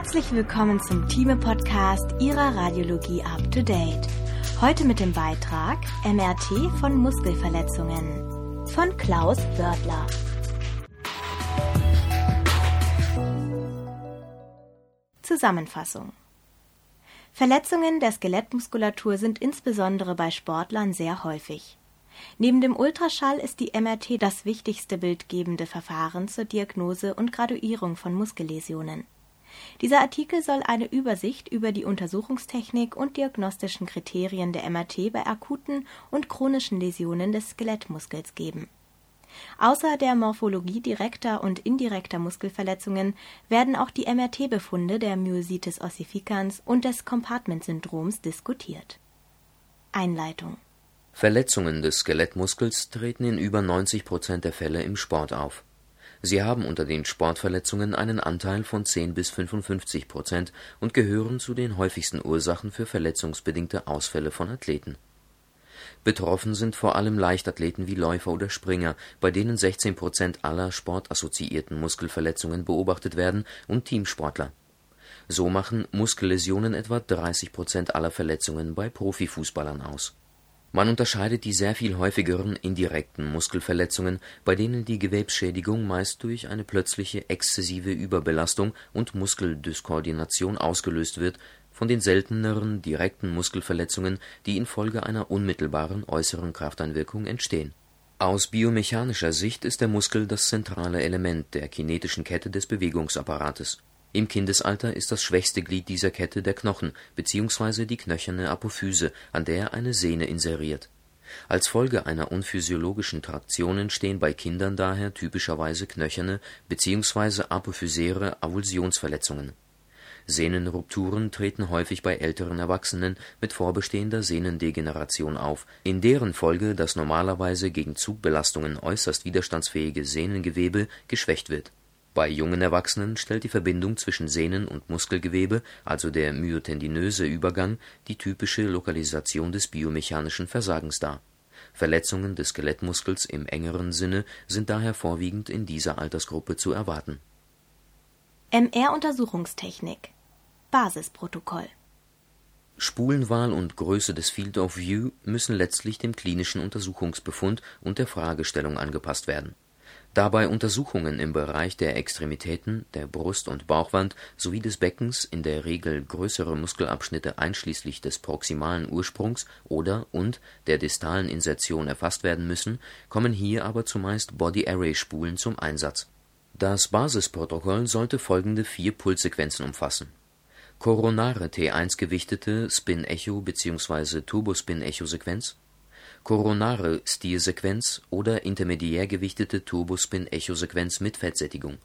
Herzlich willkommen zum Thieme-Podcast Ihrer Radiologie Up to Date. Heute mit dem Beitrag MRT von Muskelverletzungen von Klaus Wörtler. Zusammenfassung Verletzungen der Skelettmuskulatur sind insbesondere bei Sportlern sehr häufig. Neben dem Ultraschall ist die MRT das wichtigste bildgebende Verfahren zur Diagnose und Graduierung von Muskelläsionen. Dieser Artikel soll eine Übersicht über die Untersuchungstechnik und diagnostischen Kriterien der MRT bei akuten und chronischen Läsionen des Skelettmuskels geben. Außer der Morphologie direkter und indirekter Muskelverletzungen werden auch die MRT-Befunde der Myositis ossificans und des Compartment-Syndroms diskutiert. Einleitung Verletzungen des Skelettmuskels treten in über 90 Prozent der Fälle im Sport auf Sie haben unter den Sportverletzungen einen Anteil von 10 bis 55 Prozent und gehören zu den häufigsten Ursachen für verletzungsbedingte Ausfälle von Athleten. Betroffen sind vor allem Leichtathleten wie Läufer oder Springer, bei denen 16 Prozent aller sportassoziierten Muskelverletzungen beobachtet werden, und Teamsportler. So machen Muskelläsionen etwa 30 Prozent aller Verletzungen bei Profifußballern aus man unterscheidet die sehr viel häufigeren indirekten Muskelverletzungen, bei denen die Gewebsschädigung meist durch eine plötzliche exzessive Überbelastung und Muskeldyskoordination ausgelöst wird, von den selteneren direkten Muskelverletzungen, die infolge einer unmittelbaren äußeren Krafteinwirkung entstehen. Aus biomechanischer Sicht ist der Muskel das zentrale Element der kinetischen Kette des Bewegungsapparates im Kindesalter ist das schwächste Glied dieser Kette der Knochen bzw. die knöcherne Apophyse, an der eine Sehne inseriert. Als Folge einer unphysiologischen Traktion entstehen bei Kindern daher typischerweise knöcherne bzw. apophysäre Avulsionsverletzungen. Sehnenrupturen treten häufig bei älteren Erwachsenen mit vorbestehender Sehnendegeneration auf, in deren Folge das normalerweise gegen Zugbelastungen äußerst widerstandsfähige Sehnengewebe geschwächt wird bei jungen Erwachsenen stellt die Verbindung zwischen Sehnen und Muskelgewebe, also der myotendinöse Übergang, die typische Lokalisation des biomechanischen Versagens dar. Verletzungen des Skelettmuskels im engeren Sinne sind daher vorwiegend in dieser Altersgruppe zu erwarten. MR-Untersuchungstechnik Basisprotokoll Spulenwahl und Größe des Field of View müssen letztlich dem klinischen Untersuchungsbefund und der Fragestellung angepasst werden Dabei Untersuchungen im Bereich der Extremitäten, der Brust und Bauchwand sowie des Beckens, in der Regel größere Muskelabschnitte einschließlich des proximalen Ursprungs oder und der distalen Insertion erfasst werden müssen, kommen hier aber zumeist Body-Array-Spulen zum Einsatz. Das Basisprotokoll sollte folgende vier Pulssequenzen umfassen: Koronare T1-gewichtete Spin-Echo bzw. Turbospin-Echo-Sequenz koronare Stilsequenz oder intermediär gewichtete Turbospin-Echo-Sequenz mit Fettsättigung.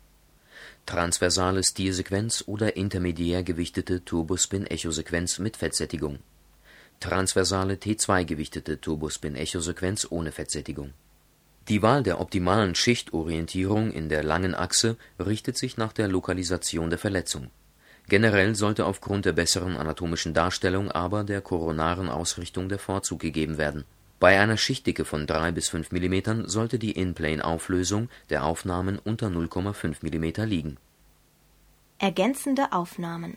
Transversale Stilsequenz oder intermediär gewichtete Turbospin-Echo-Sequenz mit Fettsättigung. Transversale T2-gewichtete Turbospin-Echo-Sequenz ohne Fettsättigung. Die Wahl der optimalen Schichtorientierung in der langen Achse richtet sich nach der Lokalisation der Verletzung. Generell sollte aufgrund der besseren anatomischen Darstellung aber der koronaren Ausrichtung der Vorzug gegeben werden bei einer Schichtdicke von 3 bis 5 mm sollte die In-Plane-Auflösung der Aufnahmen unter 0,5 mm liegen. Ergänzende Aufnahmen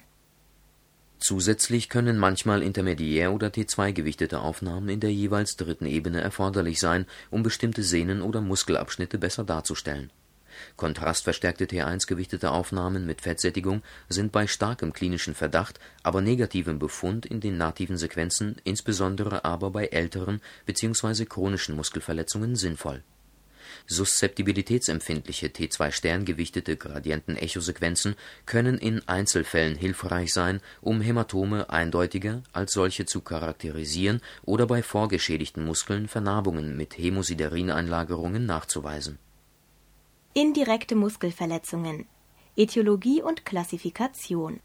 Zusätzlich können manchmal intermediär oder T2 gewichtete Aufnahmen in der jeweils dritten Ebene erforderlich sein, um bestimmte Sehnen oder Muskelabschnitte besser darzustellen Kontrastverstärkte T1-gewichtete Aufnahmen mit Fettsättigung sind bei starkem klinischen Verdacht, aber negativem Befund in den nativen Sequenzen, insbesondere aber bei älteren bzw. chronischen Muskelverletzungen sinnvoll. Suszeptibilitätsempfindliche T2' gewichtete Gradienten-Echosequenzen können in Einzelfällen hilfreich sein, um Hämatome eindeutiger als solche zu charakterisieren oder bei vorgeschädigten Muskeln Vernarbungen mit Hämosiderin-Einlagerungen nachzuweisen Indirekte Muskelverletzungen Ätiologie und Klassifikation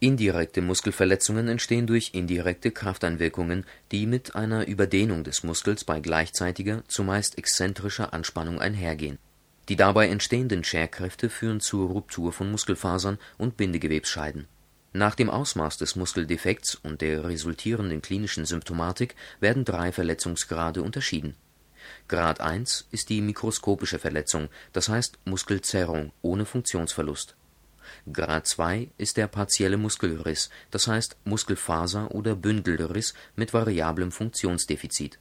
Indirekte Muskelverletzungen entstehen durch indirekte Krafteinwirkungen, die mit einer Überdehnung des Muskels bei gleichzeitiger, zumeist exzentrischer Anspannung einhergehen. Die dabei entstehenden Scherkräfte führen zur Ruptur von Muskelfasern und Bindegewebsscheiden. Nach dem Ausmaß des Muskeldefekts und der resultierenden klinischen Symptomatik werden drei Verletzungsgrade unterschieden Grad 1 ist die mikroskopische Verletzung, das heißt Muskelzerrung ohne Funktionsverlust. Grad 2 ist der partielle Muskelriss, das heißt Muskelfaser oder Bündelriss mit variablem Funktionsdefizit.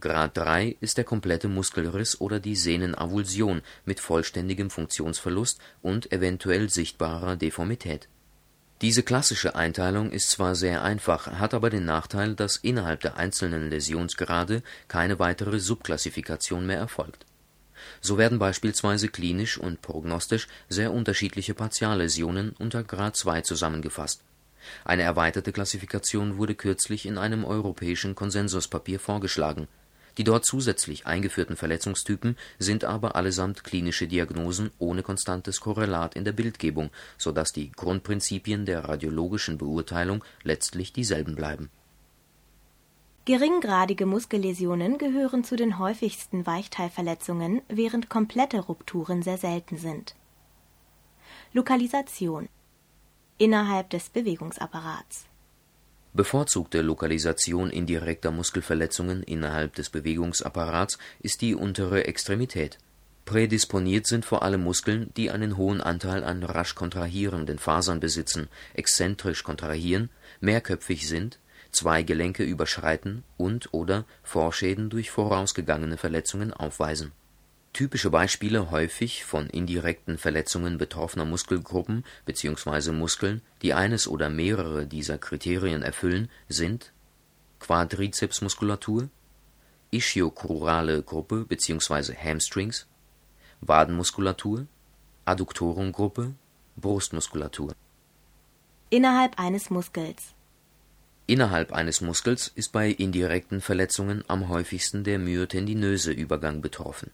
Grad 3 ist der komplette Muskelriss oder die Sehnenavulsion mit vollständigem Funktionsverlust und evtl. sichtbarer Deformität. Diese klassische Einteilung ist zwar sehr einfach, hat aber den Nachteil, dass innerhalb der einzelnen Läsionsgrade keine weitere Subklassifikation mehr erfolgt. So werden beispielsweise klinisch und prognostisch sehr unterschiedliche Partialläsionen unter Grad 2 zusammengefasst. Eine erweiterte Klassifikation wurde kürzlich in einem europäischen Konsensuspapier vorgeschlagen die dort zusätzlich eingeführten Verletzungstypen sind aber allesamt klinische Diagnosen ohne konstantes Korrelat in der Bildgebung, so dass die Grundprinzipien der radiologischen Beurteilung letztlich dieselben bleiben. Geringgradige Muskelläsionen gehören zu den häufigsten Weichteilverletzungen, während komplette Rupturen sehr selten sind. Lokalisation innerhalb des Bewegungsapparats Bevorzugte Lokalisation indirekter Muskelverletzungen innerhalb des Bewegungsapparats ist die untere Extremität. Prädisponiert sind vor allem Muskeln, die einen hohen Anteil an rasch kontrahierenden Fasern besitzen, exzentrisch kontrahieren, mehrköpfig sind, zwei Gelenke überschreiten und/oder Vorschäden durch vorausgegangene Verletzungen aufweisen Typische Beispiele häufig von indirekten Verletzungen betroffener Muskelgruppen bzw. Muskeln, die eines oder mehrere dieser Kriterien erfüllen, sind Quadrizepsmuskulatur, ischiochorale Gruppe bzw. Hamstrings, Wadenmuskulatur, Adduktorengruppe, Brustmuskulatur. Innerhalb eines Muskels Innerhalb eines Muskels ist bei indirekten Verletzungen am häufigsten der myotendinöse Übergang betroffen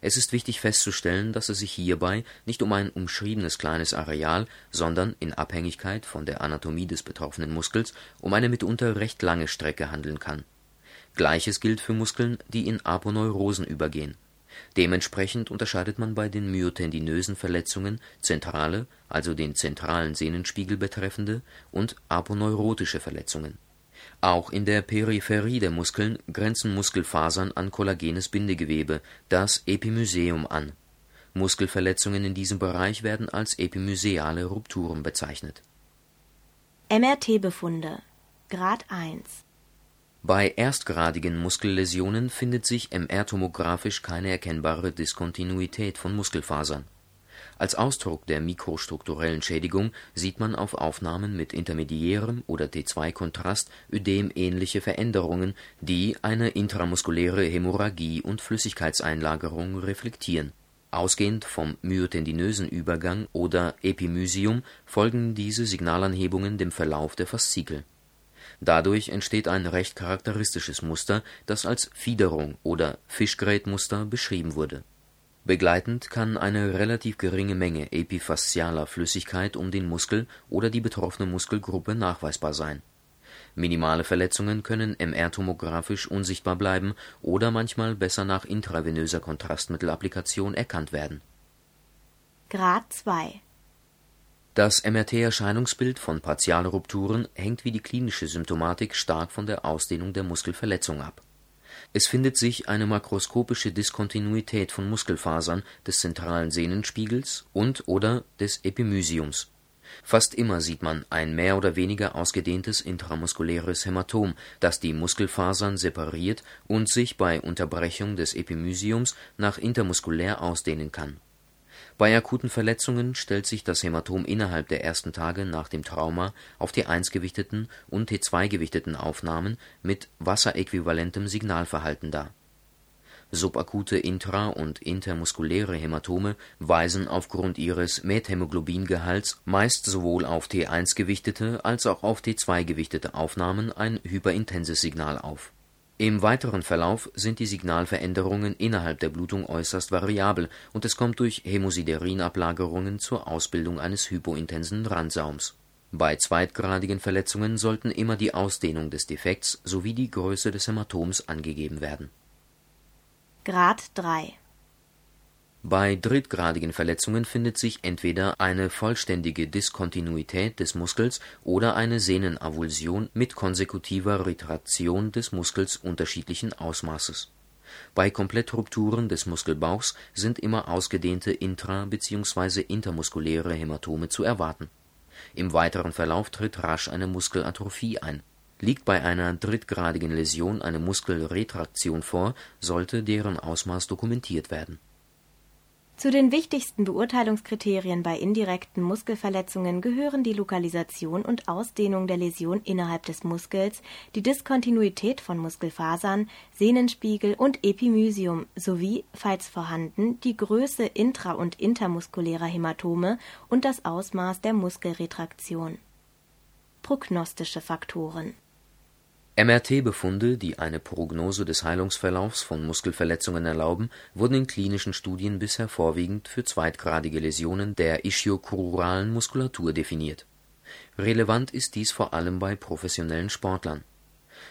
es ist wichtig festzustellen, dass es sich hierbei nicht um ein umschriebenes kleines Areal, sondern – in Abhängigkeit von der Anatomie des betroffenen Muskels – um eine mitunter recht lange Strecke handeln kann. Gleiches gilt für Muskeln, die in Aponeurosen übergehen. Dementsprechend unterscheidet man bei den myotendinösen Verletzungen zentrale, also den zentralen Sehnenspiegel betreffende, und aponeurotische Verletzungen auch in der Peripherie der Muskeln grenzen Muskelfasern an kollagenes Bindegewebe, das Epimysium, an. Muskelverletzungen in diesem Bereich werden als epimysiale Rupturen bezeichnet. MRT-Befunde Grad 1 Bei erstgradigen Muskelläsionen findet sich MR-tomographisch keine erkennbare Diskontinuität von Muskelfasern als Ausdruck der mikrostrukturellen Schädigung sieht man auf Aufnahmen mit intermediärem oder T2-Kontrast ödemähnliche Veränderungen, die eine intramuskuläre Hämorrhagie und Flüssigkeitseinlagerung reflektieren. Ausgehend vom myotendinösen Übergang oder Epimysium folgen diese Signalanhebungen dem Verlauf der Faszikel. Dadurch entsteht ein recht charakteristisches Muster, das als Fiederung oder Fischgrätmuster beschrieben wurde Begleitend kann eine relativ geringe Menge epifaszialer Flüssigkeit um den Muskel oder die betroffene Muskelgruppe nachweisbar sein. Minimale Verletzungen können MR-tomographisch unsichtbar bleiben oder manchmal besser nach intravenöser Kontrastmittelapplikation erkannt werden. Grad 2 Das MRT-Erscheinungsbild von Partialrupturen hängt wie die klinische Symptomatik stark von der Ausdehnung der Muskelverletzung ab es findet sich eine makroskopische Diskontinuität von Muskelfasern des zentralen Sehnenspiegels und/oder des Epimysiums. Fast immer sieht man ein mehr oder weniger ausgedehntes intramuskuläres Hämatom, das die Muskelfasern separiert und sich bei Unterbrechung des Epimysiums nach intermuskulär ausdehnen kann bei akuten Verletzungen stellt sich das Hämatom innerhalb der ersten Tage nach dem Trauma auf T1-gewichteten und T2-gewichteten Aufnahmen mit wasseräquivalentem Signalverhalten dar. Subakute intra und intermuskuläre Hämatome weisen aufgrund ihres Methämoglobingehalts meist sowohl auf T1-gewichtete als auch auf T2-gewichtete Aufnahmen ein hyperintenses Signal auf im weiteren Verlauf sind die Signalveränderungen innerhalb der Blutung äußerst variabel und es kommt durch Hämosiderin-Ablagerungen zur Ausbildung eines hypointensen Randsaums. Bei zweitgradigen Verletzungen sollten immer die Ausdehnung des Defekts sowie die Größe des Hämatoms angegeben werden. Grad 3 bei drittgradigen Verletzungen findet sich entweder eine vollständige Diskontinuität des Muskels oder eine Sehnenavulsion mit konsekutiver Retraktion des Muskels unterschiedlichen Ausmaßes. Bei Komplettrupturen des Muskelbauchs sind immer ausgedehnte intra - bzw. intermuskuläre Hämatome zu erwarten. Im weiteren Verlauf tritt rasch eine Muskelatrophie ein. Liegt bei einer drittgradigen Läsion eine Muskelretraktion vor, sollte deren Ausmaß dokumentiert werden zu den wichtigsten Beurteilungskriterien bei indirekten Muskelverletzungen gehören die Lokalisation und Ausdehnung der Läsion innerhalb des Muskels, die Diskontinuität von Muskelfasern, Sehnenspiegel und Epimysium sowie, falls vorhanden, die Größe intra und intermuskulärer Hämatome und das Ausmaß der Muskelretraktion. Prognostische Faktoren MRT-Befunde, die eine Prognose des Heilungsverlaufs von Muskelverletzungen erlauben, wurden in klinischen Studien bisher vorwiegend für zweitgradige Läsionen der ischiochoralen Muskulatur definiert. Relevant ist dies vor allem bei professionellen Sportlern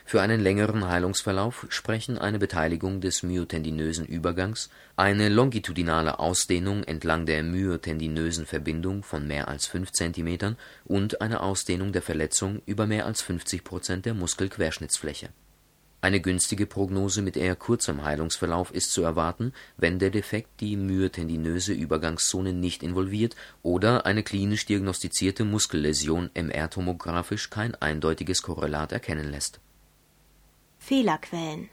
für einen längeren Heilungsverlauf sprechen eine Beteiligung des myotendinösen Übergangs, eine longitudinale Ausdehnung entlang der myotendinösen Verbindung von mehr als 5 cm und eine Ausdehnung der Verletzung über mehr als 50 Prozent der Muskelquerschnittsfläche. Eine günstige Prognose mit eher kurzem Heilungsverlauf ist zu erwarten, wenn der Defekt die myotendinöse Übergangszone nicht involviert oder eine klinisch diagnostizierte Muskelläsion MR-tomographisch kein eindeutiges Korrelat erkennen lässt Fehlerquellen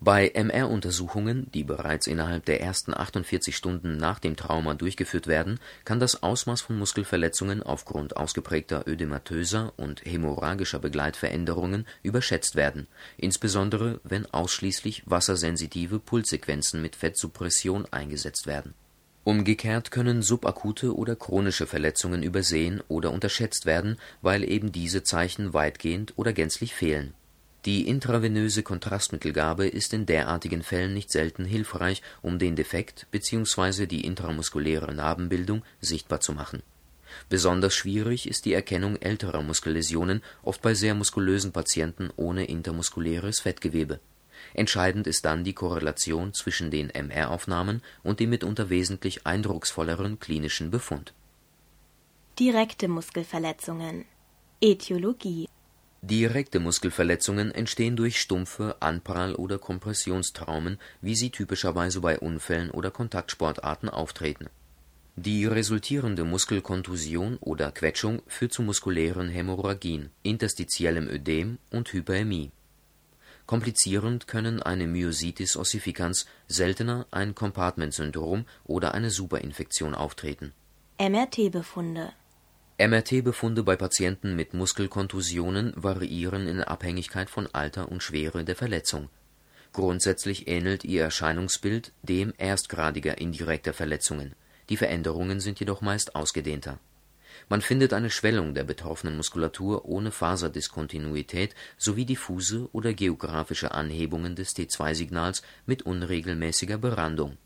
Bei MR-Untersuchungen, die bereits innerhalb der ersten 48 Stunden nach dem Trauma durchgeführt werden, kann das Ausmaß von Muskelverletzungen aufgrund ausgeprägter ödematöser und hämorrhagischer Begleitveränderungen überschätzt werden, insbesondere wenn ausschließlich wassersensitive Pulssequenzen mit Fettsuppression eingesetzt werden. Umgekehrt können subakute oder chronische Verletzungen übersehen oder unterschätzt werden, weil eben diese Zeichen weitgehend oder gänzlich fehlen die intravenöse Kontrastmittelgabe ist in derartigen Fällen nicht selten hilfreich, um den Defekt bzw. die intramuskuläre Narbenbildung sichtbar zu machen. Besonders schwierig ist die Erkennung älterer Muskelläsionen, oft bei sehr muskulösen Patienten ohne intermuskuläres Fettgewebe. Entscheidend ist dann die Korrelation zwischen den MR-Aufnahmen und dem mitunter wesentlich eindrucksvolleren klinischen Befund. Direkte Muskelverletzungen Ätiologie Direkte Muskelverletzungen entstehen durch stumpfe Anprall oder Kompressionstraumen, wie sie typischerweise bei Unfällen oder Kontaktsportarten auftreten. Die resultierende Muskelkontusion oder Quetschung führt zu muskulären Hämorrhagien, interstitiellem Ödem und Hyperämie. Komplizierend können eine Myositis ossificans, seltener ein Compartment-Syndrom oder eine Superinfektion auftreten. MRT-Befunde MRT-Befunde bei Patienten mit Muskelkontusionen variieren in Abhängigkeit von Alter und Schwere der Verletzung. Grundsätzlich ähnelt ihr Erscheinungsbild dem erstgradiger indirekter Verletzungen, die Veränderungen sind jedoch meist ausgedehnter. Man findet eine Schwellung der betroffenen Muskulatur ohne Faserdiskontinuität sowie diffuse oder geografische Anhebungen des T2-Signals mit unregelmäßiger Berandung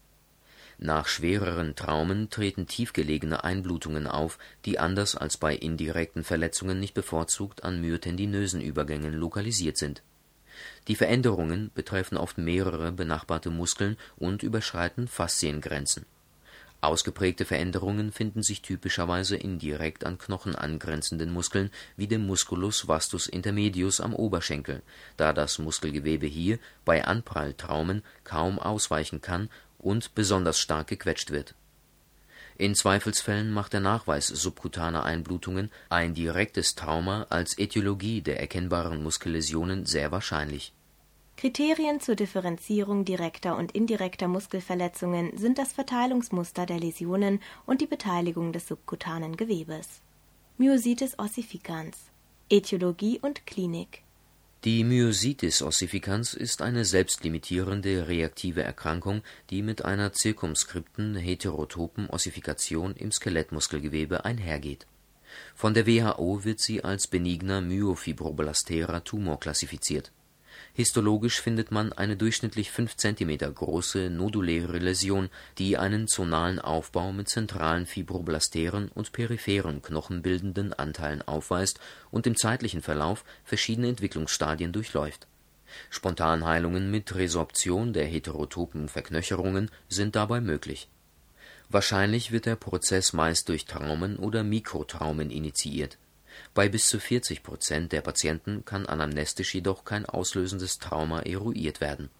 nach schwereren Traumen treten tiefgelegene Einblutungen auf, die anders als bei indirekten Verletzungen nicht bevorzugt an myotendinösen Übergängen lokalisiert sind. Die Veränderungen betreffen oft mehrere benachbarte Muskeln und überschreiten Fasziengrenzen. Ausgeprägte Veränderungen finden sich typischerweise in direkt an Knochen angrenzenden Muskeln wie dem Musculus vastus intermedius am Oberschenkel, da das Muskelgewebe hier bei Anpralltraumen kaum ausweichen kann und besonders stark gequetscht wird. In Zweifelsfällen macht der Nachweis subkutaner Einblutungen ein direktes Trauma als Ätiologie der erkennbaren Muskelläsionen sehr wahrscheinlich. Kriterien zur Differenzierung direkter und indirekter Muskelverletzungen sind das Verteilungsmuster der Läsionen und die Beteiligung des subkutanen Gewebes. Myositis ossificans Ätiologie und Klinik die Myositis ossificans ist eine selbstlimitierende reaktive Erkrankung, die mit einer zirkumskripten heterotopen Ossifikation im Skelettmuskelgewebe einhergeht. Von der WHO wird sie als benigner myofibroblastera Tumor klassifiziert Histologisch findet man eine durchschnittlich 5 cm große noduläre Läsion, die einen zonalen Aufbau mit zentralen fibroblasteren und peripheren knochenbildenden Anteilen aufweist und im zeitlichen Verlauf verschiedene Entwicklungsstadien durchläuft. Spontanheilungen mit Resorption der heterotopen Verknöcherungen sind dabei möglich. Wahrscheinlich wird der Prozess meist durch Traumen oder Mikrotraumen initiiert bei bis zu 40 Prozent der Patienten kann anamnestisch jedoch kein auslösendes Trauma eruiert werden.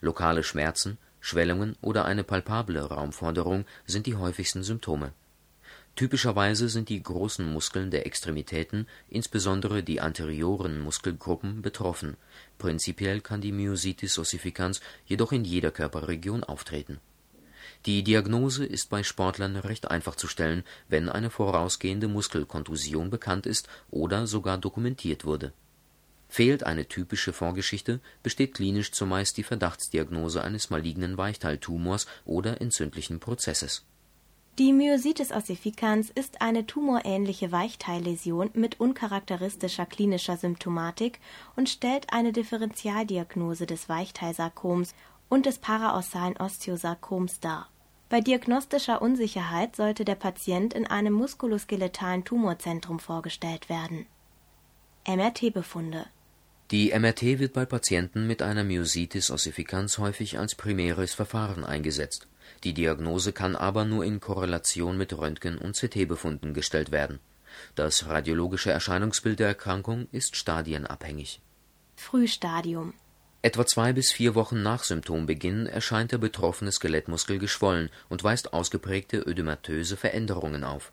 Lokale Schmerzen, Schwellungen oder eine palpable Raumforderung sind die häufigsten Symptome. Typischerweise sind die großen Muskeln der Extremitäten, insbesondere die anterioren Muskelgruppen, betroffen, prinzipiell kann die Myositis ossificans jedoch in jeder Körperregion auftreten. Die Diagnose ist bei Sportlern recht einfach zu stellen, wenn eine vorausgehende Muskelkontusion bekannt ist oder sogar dokumentiert wurde. Fehlt eine typische Vorgeschichte, besteht klinisch zumeist die Verdachtsdiagnose eines malignen Weichteiltumors oder entzündlichen Prozesses die Myositis ossificans ist eine tumorähnliche Weichteilläsion mit uncharakteristischer klinischer Symptomatik und stellt eine Differentialdiagnose des Weichteilsarkoms und des paraossalen Osteosarkoms dar. Bei diagnostischer Unsicherheit sollte der Patient in einem muskuloskeletalen Tumorzentrum vorgestellt werden. MRT-Befunde Die MRT wird bei Patienten mit einer Myositis ossificans häufig als primäres Verfahren eingesetzt die Diagnose kann aber nur in Korrelation mit Röntgen und CT-Befunden gestellt werden. Das radiologische Erscheinungsbild der Erkrankung ist stadienabhängig. Frühstadium Etwa zwei bis vier Wochen nach Symptombeginn erscheint der betroffene Skelettmuskel geschwollen und weist ausgeprägte ödematöse Veränderungen auf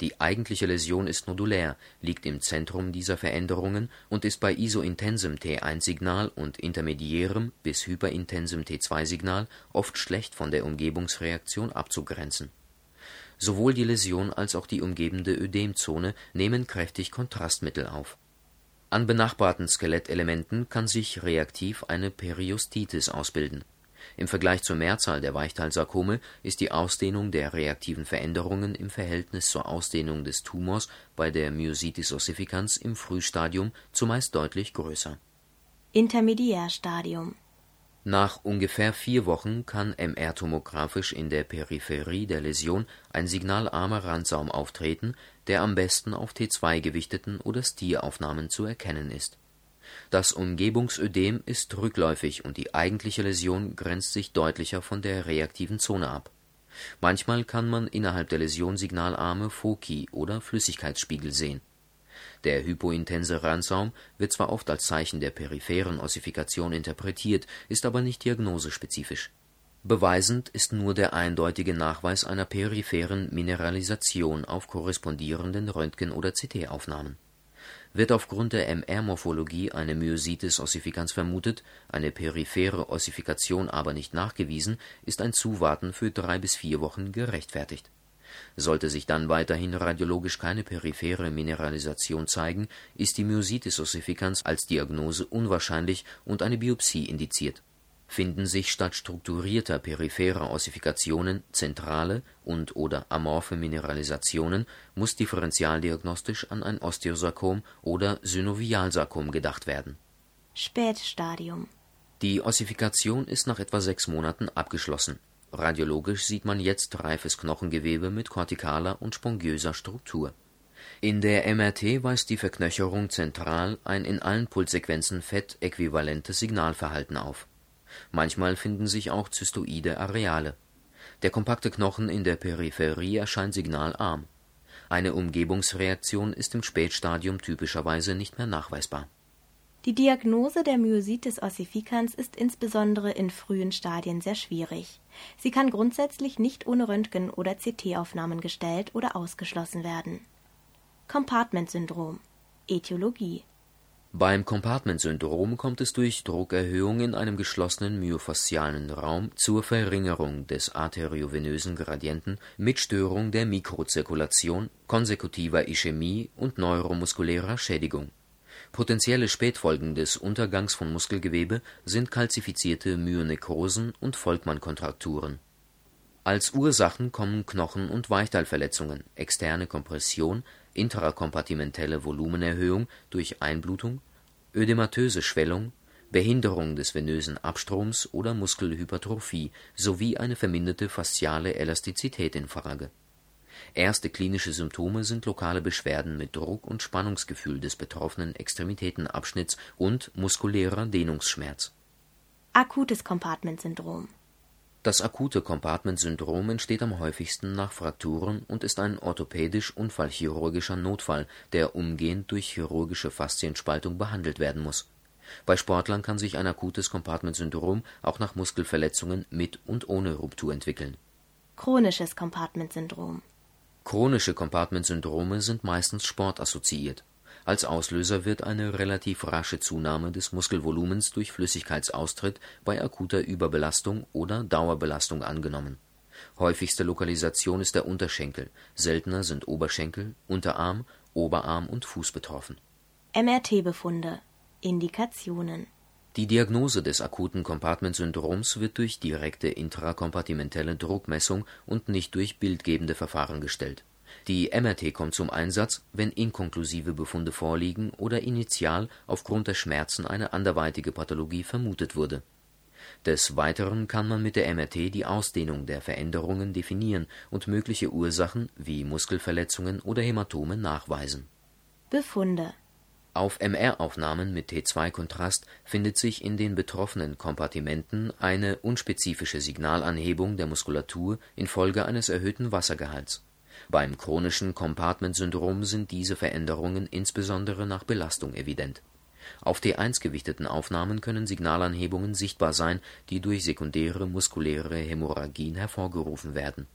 die eigentliche Läsion ist nodulär, liegt im Zentrum dieser Veränderungen und ist bei isointensem T1-Signal und intermediärem bis hyperintensem T2-Signal oft schlecht von der Umgebungsreaktion abzugrenzen. Sowohl die Läsion als auch die umgebende Ödemzone nehmen kräftig Kontrastmittel auf. An benachbarten Skelettelementen kann sich reaktiv eine Periostitis ausbilden im Vergleich zur Mehrzahl der Weichteilsarkome ist die Ausdehnung der reaktiven Veränderungen im Verhältnis zur Ausdehnung des Tumors bei der Myositis ossificans im Frühstadium zumeist deutlich größer. Intermediärstadium Nach ungefähr vier Wochen kann MR-tomographisch in der Peripherie der Läsion ein signalarmer Randsaum auftreten, der am besten auf T2-gewichteten oder Stieraufnahmen zu erkennen ist das Umgebungsödem ist rückläufig und die eigentliche Läsion grenzt sich deutlicher von der reaktiven Zone ab. Manchmal kann man innerhalb der Läsion signalarme Foci oder Flüssigkeitsspiegel sehen. Der hypointense Randsaum wird zwar oft als Zeichen der peripheren Ossifikation interpretiert, ist aber nicht diagnosespezifisch. Beweisend ist nur der eindeutige Nachweis einer peripheren Mineralisation auf korrespondierenden Röntgen oder CT-Aufnahmen wird aufgrund der MR-Morphologie eine Myositis ossificans vermutet, eine periphere Ossifikation aber nicht nachgewiesen, ist ein Zuwarten für drei bis vier Wochen gerechtfertigt. Sollte sich dann weiterhin radiologisch keine periphere Mineralisation zeigen, ist die Myositis ossificans als Diagnose unwahrscheinlich und eine Biopsie indiziert finden sich statt strukturierter peripherer Ossifikationen zentrale und/oder amorphe Mineralisationen, muss differentialdiagnostisch an ein Osteosarkom oder Synovialsarkom gedacht werden. Spätstadium Die Ossifikation ist nach etwa sechs Monaten abgeschlossen. Radiologisch sieht man jetzt reifes Knochengewebe mit kortikaler und spongiöser Struktur. In der MRT weist die Verknöcherung zentral ein in allen Pulssequenzen fettäquivalentes Signalverhalten auf Manchmal finden sich auch zystoide Areale. Der kompakte Knochen in der Peripherie erscheint signalarm. Eine Umgebungsreaktion ist im Spätstadium typischerweise nicht mehr nachweisbar. Die Diagnose der Myositis ossificans ist insbesondere in frühen Stadien sehr schwierig. Sie kann grundsätzlich nicht ohne Röntgen- oder CT-Aufnahmen gestellt oder ausgeschlossen werden. Compartment-Syndrom Ätiologie beim Compartment-Syndrom kommt es durch Druckerhöhung in einem geschlossenen myofaszialen Raum zur Verringerung des arteriovenösen Gradienten mit Störung der Mikrozirkulation, konsekutiver Ischämie und neuromuskulärer Schädigung. Potenzielle Spätfolgen des Untergangs von Muskelgewebe sind kalzifizierte Myonekrosen und Volkmann-Kontrakturen. Als Ursachen kommen Knochen und Weichteilverletzungen, externe Kompression intrakompartimentelle Volumenerhöhung durch Einblutung, ödematöse Schwellung, Behinderung des venösen Abstroms oder Muskelhypertrophie sowie eine verminderte fasziale Elastizität in Frage. Erste klinische Symptome sind lokale Beschwerden mit Druck und Spannungsgefühl des betroffenen Extremitätenabschnitts und muskulärer Dehnungsschmerz. Akutes Compartment-Syndrom das akute Compartment-Syndrom entsteht am häufigsten nach Frakturen und ist ein orthopädisch-unfallchirurgischer Notfall, der umgehend durch chirurgische Faszienspaltung behandelt werden muss. Bei Sportlern kann sich ein akutes Compartment-Syndrom auch nach Muskelverletzungen mit und ohne Ruptur entwickeln. Chronisches Compartment-Syndrom Chronische Compartment-Syndrome sind meistens sportassoziiert. Als Auslöser wird eine relativ rasche Zunahme des Muskelvolumens durch Flüssigkeitsaustritt bei akuter Überbelastung oder Dauerbelastung angenommen. Häufigste Lokalisation ist der Unterschenkel, seltener sind Oberschenkel, Unterarm, Oberarm und Fuß betroffen. MRT-Befunde Indikationen Die Diagnose des akuten Compartment-Syndroms wird durch direkte intrakompartimentelle Druckmessung und nicht durch bildgebende Verfahren gestellt. Die MRT kommt zum Einsatz, wenn inkonklusive Befunde vorliegen oder initial aufgrund der Schmerzen eine anderweitige Pathologie vermutet wurde. Des Weiteren kann man mit der MRT die Ausdehnung der Veränderungen definieren und mögliche Ursachen wie Muskelverletzungen oder Hämatome nachweisen. Befunde auf MR-Aufnahmen mit T2-Kontrast findet sich in den betroffenen Kompartimenten eine unspezifische Signalanhebung der Muskulatur infolge eines erhöhten Wassergehalts. Beim chronischen Compartment-Syndrom sind diese Veränderungen insbesondere nach Belastung evident. Auf T1 gewichteten Aufnahmen können Signalanhebungen sichtbar sein, die durch sekundäre muskuläre Hämorrhagien hervorgerufen werden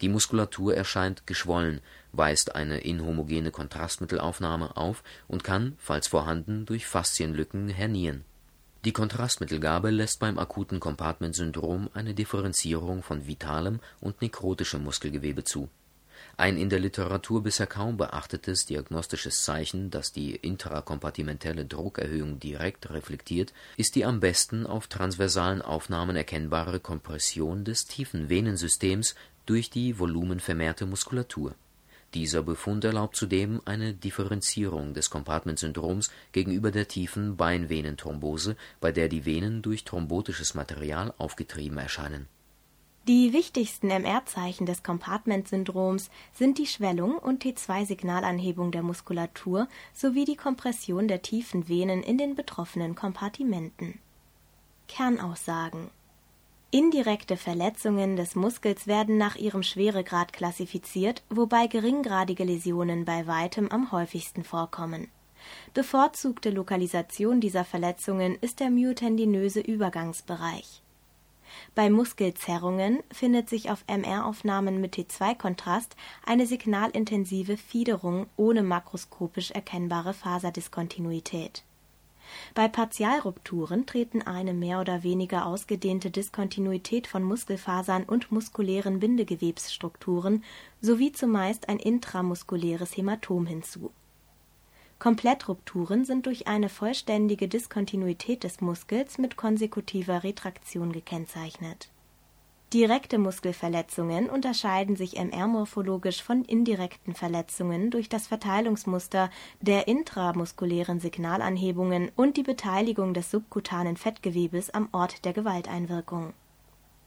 die Muskulatur erscheint geschwollen, weist eine inhomogene Kontrastmittelaufnahme auf und kann, falls vorhanden, durch Faszienlücken hernieren. Die Kontrastmittelgabe lässt beim akuten Compartment-Syndrom eine Differenzierung von vitalem und nekrotischem Muskelgewebe zu. Ein in der Literatur bisher kaum beachtetes diagnostisches Zeichen, das die intrakompartimentelle Druckerhöhung direkt reflektiert, ist die am besten auf transversalen Aufnahmen erkennbare Kompression des tiefen Venensystems durch die volumenvermehrte Muskulatur. Dieser Befund erlaubt zudem eine Differenzierung des Compartment-Syndroms gegenüber der tiefen Beinvenenthrombose, bei der die Venen durch thrombotisches Material aufgetrieben erscheinen. Die wichtigsten MR-Zeichen des Compartment-Syndroms sind die Schwellung und T2-Signalanhebung der Muskulatur sowie die Kompression der tiefen Venen in den betroffenen Kompartimenten. Kernaussagen Indirekte Verletzungen des Muskels werden nach ihrem Schweregrad klassifiziert, wobei geringgradige Läsionen bei weitem am häufigsten vorkommen. Bevorzugte Lokalisation dieser Verletzungen ist der myotendinöse Übergangsbereich. Bei Muskelzerrungen findet sich auf MR-Aufnahmen mit T2-Kontrast eine signalintensive Fiederung ohne makroskopisch erkennbare Faserdiskontinuität bei Partialrupturen treten eine mehr oder weniger ausgedehnte Diskontinuität von Muskelfasern und muskulären Bindegewebsstrukturen sowie zumeist ein intramuskuläres Hämatom hinzu. Komplettrupturen sind durch eine vollständige Diskontinuität des Muskels mit konsekutiver Retraktion gekennzeichnet Direkte Muskelverletzungen unterscheiden sich MR-morphologisch von indirekten Verletzungen durch das Verteilungsmuster der intramuskulären Signalanhebungen und die Beteiligung des subkutanen Fettgewebes am Ort der Gewalteinwirkung.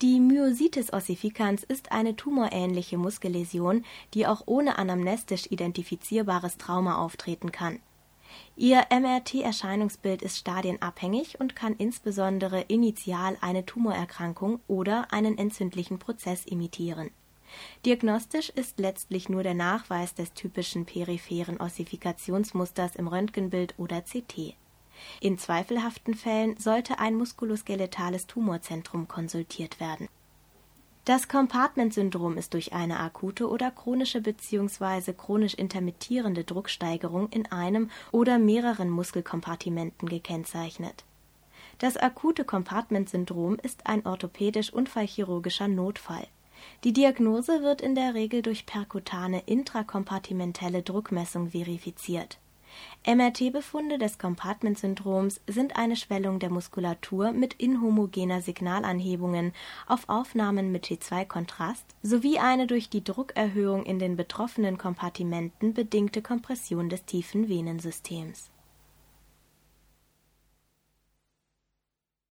Die Myositis ossificans ist eine tumorähnliche Muskelläsion, die auch ohne anamnestisch identifizierbares Trauma auftreten kann Ihr MRT-Erscheinungsbild ist stadienabhängig und kann insbesondere initial eine Tumorerkrankung oder einen entzündlichen Prozess imitieren. Diagnostisch ist letztlich nur der Nachweis des typischen peripheren Ossifikationsmusters im Röntgenbild oder CT. In zweifelhaften Fällen sollte ein muskuloskeletales Tumorzentrum konsultiert werden das Compartment-Syndrom ist durch eine akute oder chronische bzw. chronisch intermittierende Drucksteigerung in einem oder mehreren Muskelkompartimenten gekennzeichnet. Das akute Compartment-Syndrom ist ein orthopädisch-unfallchirurgischer Notfall. Die Diagnose wird in der Regel durch perkutane intrakompartimentelle Druckmessung verifiziert MRT-Befunde des Compartment-Syndroms sind eine Schwellung der Muskulatur mit inhomogener Signalanhebungen auf Aufnahmen mit T2-Kontrast sowie eine durch die Druckerhöhung in den betroffenen Kompartimenten bedingte Kompression des tiefen Venensystems